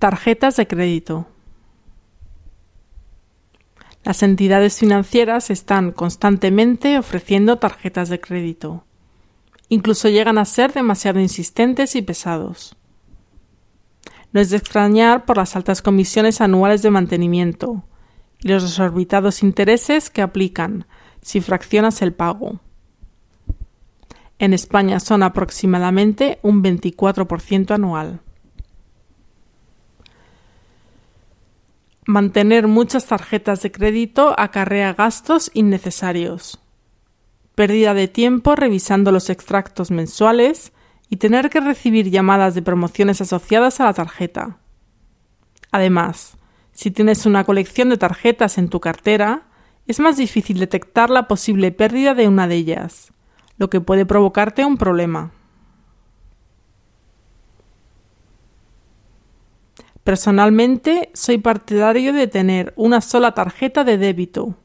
Tarjetas de crédito. Las entidades financieras están constantemente ofreciendo tarjetas de crédito. Incluso llegan a ser demasiado insistentes y pesados. No es de extrañar por las altas comisiones anuales de mantenimiento y los desorbitados intereses que aplican si fraccionas el pago. En España son aproximadamente un 24% anual. Mantener muchas tarjetas de crédito acarrea gastos innecesarios, pérdida de tiempo revisando los extractos mensuales y tener que recibir llamadas de promociones asociadas a la tarjeta. Además, si tienes una colección de tarjetas en tu cartera, es más difícil detectar la posible pérdida de una de ellas, lo que puede provocarte un problema. Personalmente soy partidario de tener una sola tarjeta de débito.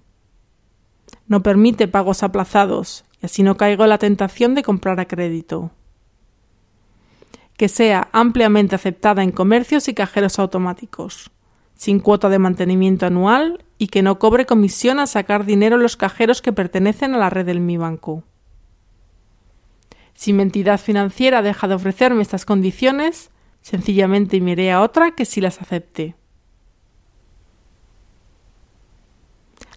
No permite pagos aplazados y así no caigo en la tentación de comprar a crédito. Que sea ampliamente aceptada en comercios y cajeros automáticos, sin cuota de mantenimiento anual y que no cobre comisión al sacar dinero en los cajeros que pertenecen a la red del Mi Banco. Si mi entidad financiera deja de ofrecerme estas condiciones, Sencillamente miré a otra que sí las acepte.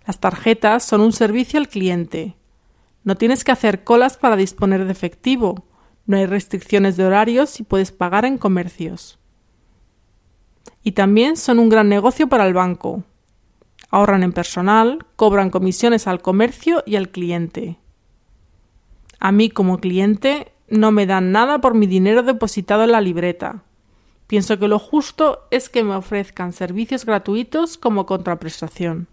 Las tarjetas son un servicio al cliente. No tienes que hacer colas para disponer de efectivo. No hay restricciones de horarios y puedes pagar en comercios. Y también son un gran negocio para el banco. Ahorran en personal, cobran comisiones al comercio y al cliente. A mí como cliente no me dan nada por mi dinero depositado en la libreta. Pienso que lo justo es que me ofrezcan servicios gratuitos como contraprestación.